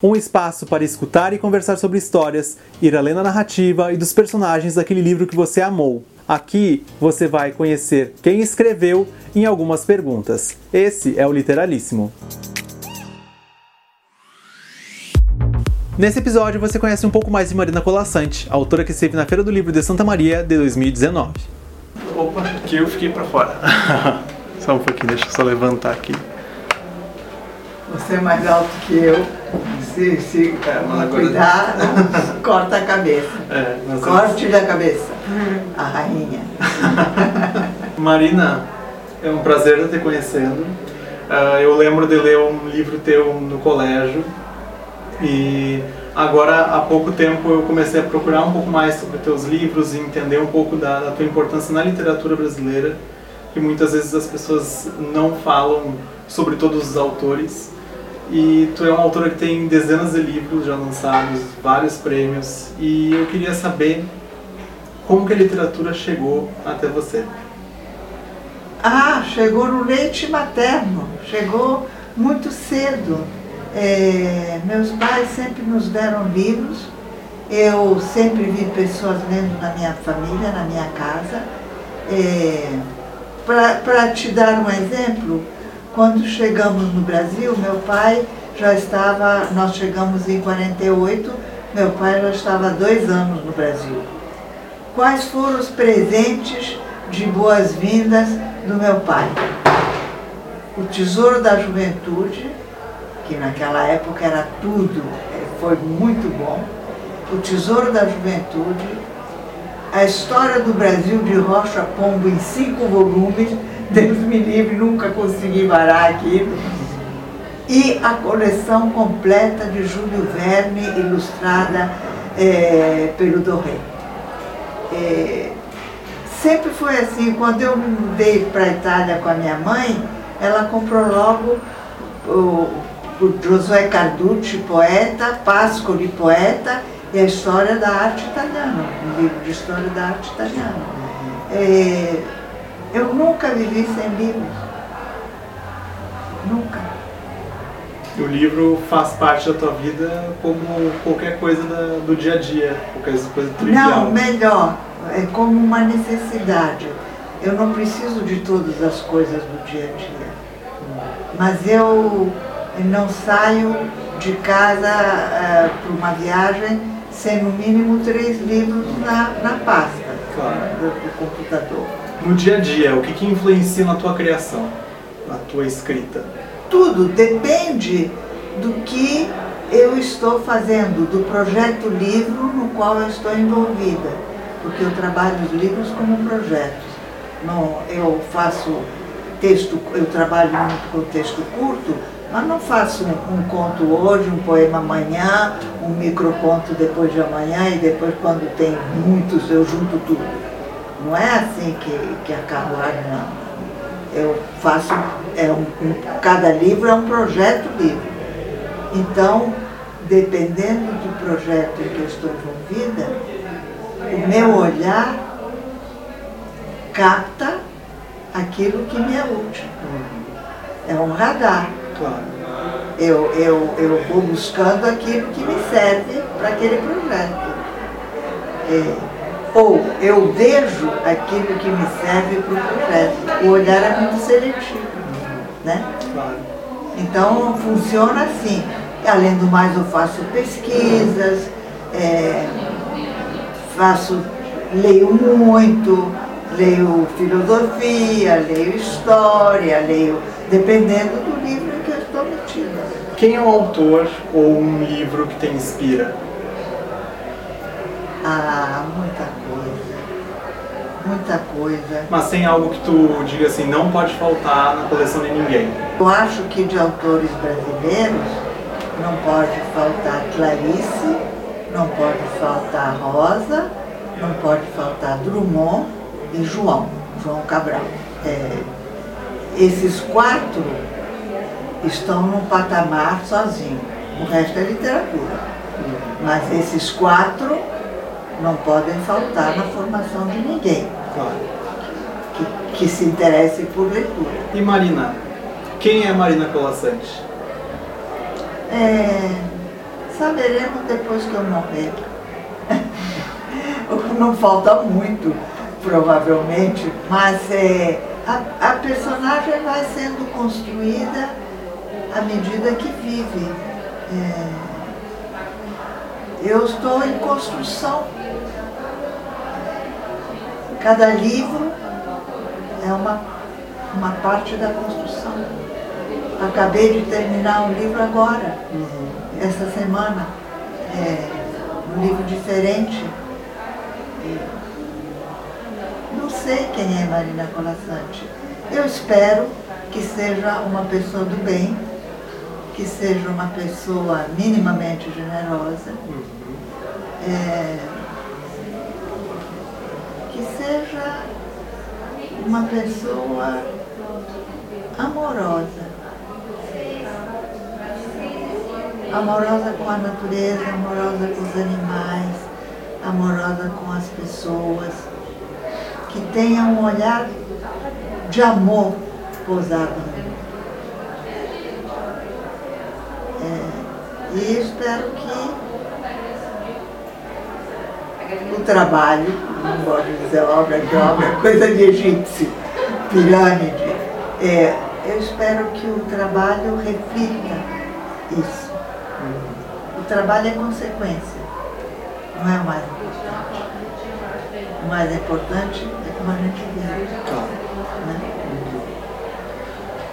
Um espaço para escutar e conversar sobre histórias, ir além da narrativa e dos personagens daquele livro que você amou. Aqui você vai conhecer quem escreveu em algumas perguntas. Esse é o Literalíssimo. Nesse episódio você conhece um pouco mais de Marina Colassante, autora que esteve na Feira do Livro de Santa Maria de 2019. Opa, aqui eu fiquei para fora. só um pouquinho, deixa eu só levantar aqui. Você é mais alto que eu. Se, se É, mas agora- cuidar, não, corta a cabeça. É, Corte da cabeça. A rainha. Marina, é um prazer te conhecendo. Ah, eu lembro de ler um livro teu no colégio e agora há pouco tempo eu comecei a procurar um pouco mais sobre teus livros e entender um pouco da, da tua importância na literatura brasileira, que muitas vezes as pessoas não falam sobre todos os autores. E tu é uma autora que tem dezenas de livros já lançados, vários prêmios, e eu queria saber como que a literatura chegou até você. Ah, chegou no leite materno. Chegou muito cedo. É, meus pais sempre nos deram livros. Eu sempre vi pessoas lendo na minha família, na minha casa. É, Para te dar um exemplo, quando chegamos no Brasil, meu pai já estava, nós chegamos em 48, meu pai já estava há dois anos no Brasil. Quais foram os presentes de boas-vindas do meu pai? O Tesouro da Juventude, que naquela época era tudo, eh, foi muito bom. O Tesouro da Juventude, a história do Brasil de Rocha Pombo em cinco volumes, Deus me livre, nunca consegui varar aquilo. E a coleção completa de Júlio Verne, ilustrada eh, pelo Doré. É, sempre foi assim, quando eu mudei para a Itália com a minha mãe, ela comprou logo o, o Josué Carducci, poeta, Pascoli, poeta, e a História da Arte Italiana, um livro de História da Arte Italiana. É, eu nunca vivi sem livros. Nunca. O livro faz parte da tua vida como qualquer coisa da- do dia a dia, qualquer coisa trivial. Não, melhor, é como uma necessidade. Eu não preciso de todas as coisas do dia a dia. Mas eu não saio de casa para uma viagem sem no mínimo três livros na, na pasta Do, do computador. No dia a dia, o que, que influencia na tua criação, na tua escrita? Tudo depende do que eu estou fazendo, do projeto livro no qual eu estou envolvida, porque eu trabalho os livros como projetos. Não, eu faço texto, eu trabalho muito com texto curto, mas não faço um, um conto hoje, um poema amanhã, um microconto depois de amanhã e depois quando tem muitos eu junto tudo. Não é assim que, que a carruagem. Eu faço, é um, um- cada livro é um projeto livro. Então, dependendo do projeto em que eu estou envolvida, o meu olhar capta aquilo que me é útil. É um radar. Claro. Eu, eu, eu vou buscando aquilo que me serve para aquele projeto. É, ou eu vejo aquilo que me serve para o projeto. O olhar é muito seletivo. Né? Claro. Então funciona assim. Além do mais eu faço pesquisas, é, faço, leio muito, leio filosofia, leio história, leio, dependendo do livro Quem é um autor ou um livro que te inspira? Ah, muita coisa. Muita coisa. Mas tem algo que tu diga assim, não pode faltar na coleção de ninguém. Eu acho que de autores brasileiros não pode faltar Clarice, não pode faltar Rosa, não pode faltar Drummond e João, João Cabral. É, esses quatro estão num patamar sozinho, o resto é literatura. Mas esses quatro não podem faltar na formação de ninguém Claro. que, que se interesse por leitura. E Marina? Quem é Marina Colassante? É, saberemos depois que eu morrer. Não falta muito, provavelmente, mas é, a, a personagem vai sendo construída à medida que vive. É, eu estou em construção. Cada livro é uma, uma parte da construção. Acabei de terminar um livro agora, uhum. essa semana. É, um livro diferente. Não sei quem é Marina Colassante. Eu espero que seja uma pessoa do bem, que seja uma pessoa minimamente generosa, é, que seja uma pessoa amorosa. Amorosa com a natureza, amorosa com os animais, amorosa com as pessoas, que tenha um olhar de amor pousado em mim. É, e espero que o trabalho, não gosto de dizer obra de obra, é coisa de egípcio, pirâmide, é, eu espero que o trabalho reflita isso. O trabalho é consequência, não é o mais importante. O mais importante é como a gente vive. Né?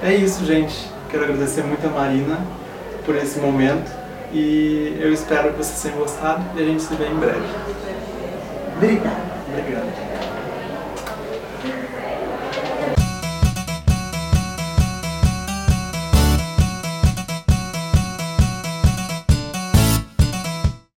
É isso, gente. Quero agradecer muito a Marina por esse momento e eu espero que vocês tenham gostado e a gente se vê em breve. Obrigada. Obrigado.